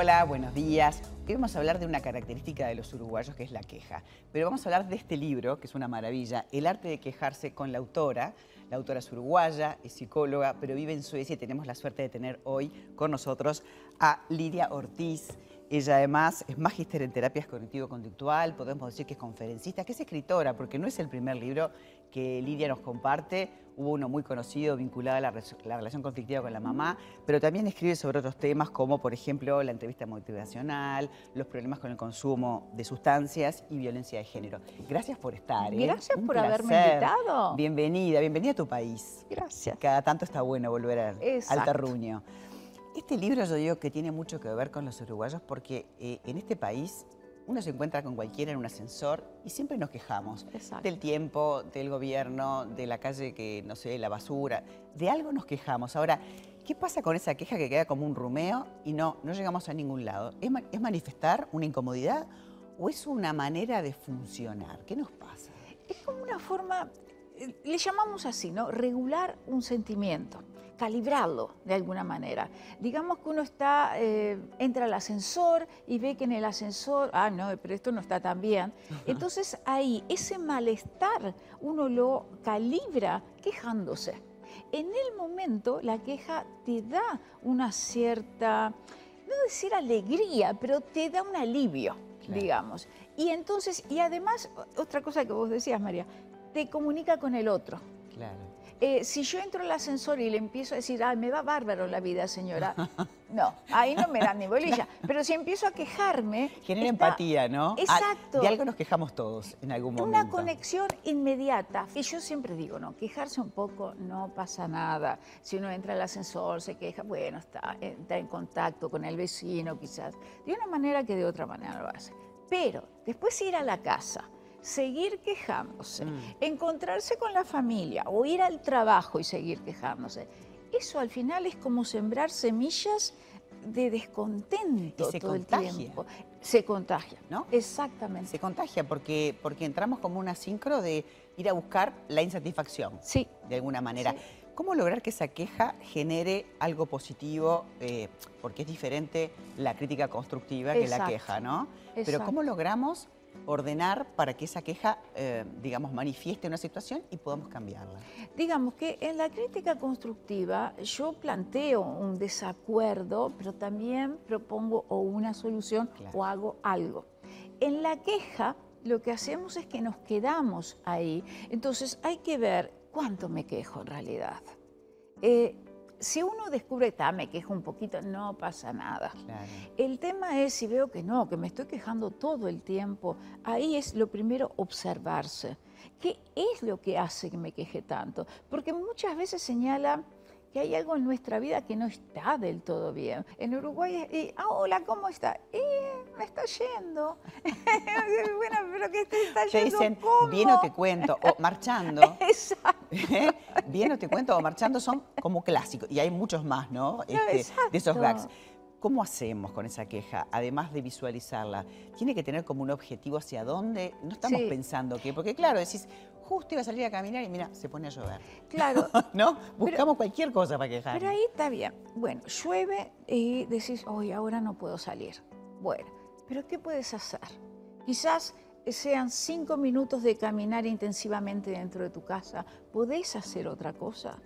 Hola, buenos días. Hoy vamos a hablar de una característica de los uruguayos que es la queja. Pero vamos a hablar de este libro, que es una maravilla, El arte de quejarse con la autora. La autora es uruguaya, es psicóloga, pero vive en Suecia y tenemos la suerte de tener hoy con nosotros a Lidia Ortiz. Ella además es magíster en terapias cognitivo-conductual, podemos decir que es conferencista, que es escritora, porque no es el primer libro que Lidia nos comparte. Hubo uno muy conocido vinculado a la, la, relación conflictiva con la mamá, pero también escribe sobre otros temas como, por ejemplo, la entrevista motivacional, los problemas con el consumo de sustancias y violencia de género. Gracias por estar. ¿eh? Gracias Un por placer. haberme invitado. Bienvenida, bienvenida a tu país. Gracias. Cada tanto está bueno volver al, al terruño. Este libro yo digo que tiene mucho que ver con los uruguayos porque eh, en este país uno se encuentra con cualquiera en un ascensor y siempre nos quejamos Exacto. del tiempo, del gobierno, de la calle que, no sé, la basura, de algo nos quejamos. Ahora, ¿qué pasa con esa queja que queda como un rumeo y no, no llegamos a ningún lado? ¿Es, ¿Es manifestar una incomodidad o es una manera de funcionar? ¿Qué nos pasa? Es como una forma, le llamamos así, ¿no? Regular un sentimiento calibrarlo de alguna manera. Digamos que uno está, eh, entra al ascensor y ve que en el ascensor, ah, no, pero esto no está tan bien. Entonces ahí ese malestar uno lo calibra quejándose. En el momento la queja te da una cierta, no decir alegría, pero te da un alivio, claro. digamos. Y entonces, y además, otra cosa que vos decías, María, te comunica con el otro. Claro. Eh, si yo entro al ascensor y le empiezo a decir, ay, me va bárbaro la vida, señora, no, ahí no me dan ni bolilla. Pero si empiezo a quejarme... Genera está... empatía, ¿no? Exacto. De algo nos quejamos todos en algún momento. Una conexión inmediata. Y yo siempre digo, no, quejarse un poco no pasa nada. Si uno entra al ascensor, se queja, bueno, está, está en contacto con el vecino quizás. De una manera que de otra manera lo hace. Pero después ir a la casa seguir quejándose, mm. encontrarse con la familia o ir al trabajo y seguir quejándose. Eso al final es como sembrar semillas de descontento todo contagia. el tiempo. Se contagia, ¿no? Exactamente. Se contagia porque, porque entramos como una sincro de ir a buscar la insatisfacción. Sí. De alguna manera. Sí. ¿Cómo lograr que esa queja genere algo positivo? Eh, porque es diferente la crítica constructiva Exacto. que la queja, ¿no? Exacto. Pero ¿cómo logramos ordenar para que esa queja, eh, digamos, manifieste una situación y podamos cambiarla? Digamos que en la crítica constructiva yo planteo un desacuerdo, pero también propongo o una solución Claro. o hago algo. En la queja lo que hacemos es que nos quedamos ahí. Entonces hay que ver cuánto me quejo en realidad. Eh, si uno descubre, que me quejo un poquito, no pasa nada. Claro. El tema es si veo que no, que me estoy quejando todo el tiempo, ahí es lo primero observarse. ¿Qué es lo que hace que me queje tanto? Porque muchas veces señala que hay algo en nuestra vida que no está del todo bien. En Uruguay, es, ah, hola, ¿cómo está? Eh, me está yendo. bueno, pero ¿qué te está Te yendo? dicen, ¿Cómo? bien o te cuento, o marchando. Exacto. Bien o te cuento o marchando son como clásicos. Y hay muchos más, ¿no? Este, de esos gags. ¿Cómo hacemos con esa queja, además de visualizarla? ¿Tiene que tener como un objetivo hacia dónde? No estamos Sí. pensando que, porque claro, decís, justo iba a salir a caminar y mira, se pone a llover. Claro, ¿No? Buscamos cualquier cosa para quejar. Pero ahí está bien. Bueno, llueve y decís, hoy ahora no puedo salir. Bueno, pero ¿qué puedes hacer? Quizás sean cinco minutos de caminar intensivamente dentro de tu casa. ¿Podés hacer otra cosa?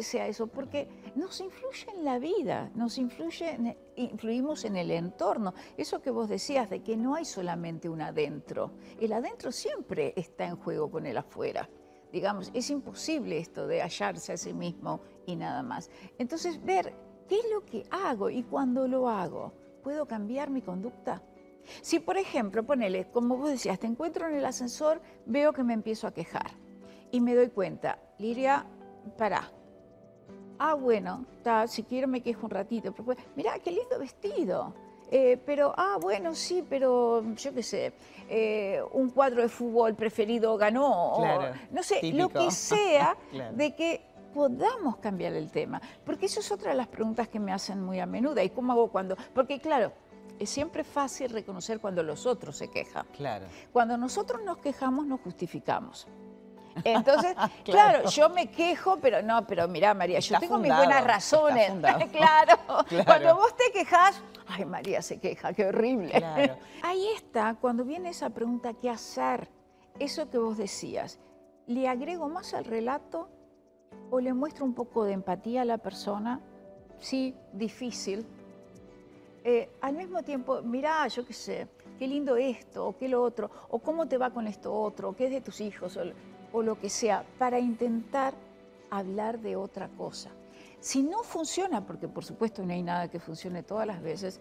Sea eso, porque nos influye en la vida, nos influye, en- influimos en el entorno. Eso que vos decías de que no hay solamente un adentro. El adentro siempre está en juego con el afuera digamos, es imposible esto de hallarse a sí mismo y nada más. Entonces, ver qué es lo que hago y cuando lo hago, ¿puedo cambiar mi conducta? Si, por ejemplo, ponele, como vos decías, te encuentro en el ascensor, veo que me empiezo a quejar y me doy cuenta, Liria, pará. Ah, bueno, ta, si quiero me quejo un ratito, pero pues, mirá, qué lindo vestido. Eh, pero, ah, bueno, sí, pero yo qué sé, eh, un cuadro de fútbol preferido ganó, o Claro, no sé, típico. lo que sea Claro. de que podamos cambiar el tema. Porque eso es otra de las preguntas que me hacen muy a menudo. ¿Y cómo hago cuando? Porque claro, es siempre fácil reconocer cuando los otros se quejan. Claro. Cuando nosotros nos quejamos, nos justificamos. Entonces, claro. yo me quejo, pero no, pero mira, María, yo tengo mis buenas razones. claro. Cuando vos te quejas, ay, María se queja, qué horrible. Ahí está, cuando viene esa pregunta, ¿qué hacer? Eso que vos decías, ¿le agrego más al relato o le muestro un poco de empatía a la persona? Sí, difícil. Eh, al mismo tiempo, mira, yo qué sé, qué lindo esto, o qué lo otro, o cómo te va con esto otro, o qué es de tus hijos, o, lo que sea, para intentar hablar de otra cosa. Si no funciona, porque por supuesto no hay nada que funcione todas las veces,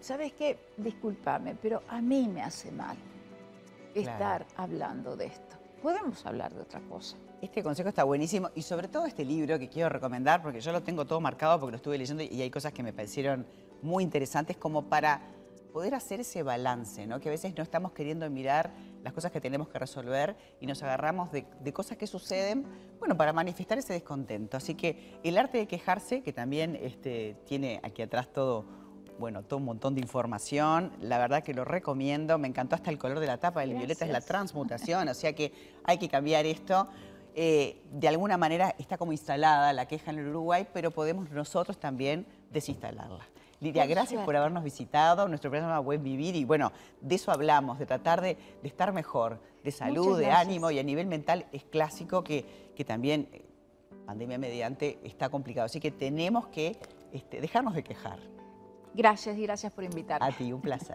¿sabes qué? Discúlpame, pero a mí me hace mal estar hablando de esto. Podemos hablar de otra cosa. Este consejo está buenísimo y sobre todo este libro que quiero recomendar, porque yo lo tengo todo marcado porque lo estuve leyendo y hay cosas que me parecieron muy interesantes como para poder hacer ese balance, ¿no? que a veces no estamos queriendo mirar las cosas que tenemos que resolver y nos agarramos de, cosas que suceden, bueno, para manifestar ese descontento. Así que el arte de quejarse, que también este, tiene aquí atrás todo, bueno, todo un montón de información, la verdad que lo recomiendo, me encantó hasta el color de la tapa, el violeta es la transmutación, o sea que hay que cambiar esto. Eh, de alguna manera está como instalada la queja en el Uruguay, pero podemos nosotros también desinstalarla. Lidia, gracias por habernos visitado, nuestro programa Buen Vivir y bueno, de eso hablamos, de tratar de, estar mejor, de salud, de ánimo y a nivel mental es clásico que, también, eh, pandemia mediante, está complicado. Así que tenemos que este, dejarnos de quejar. Gracias y gracias por invitarme. A ti, un placer.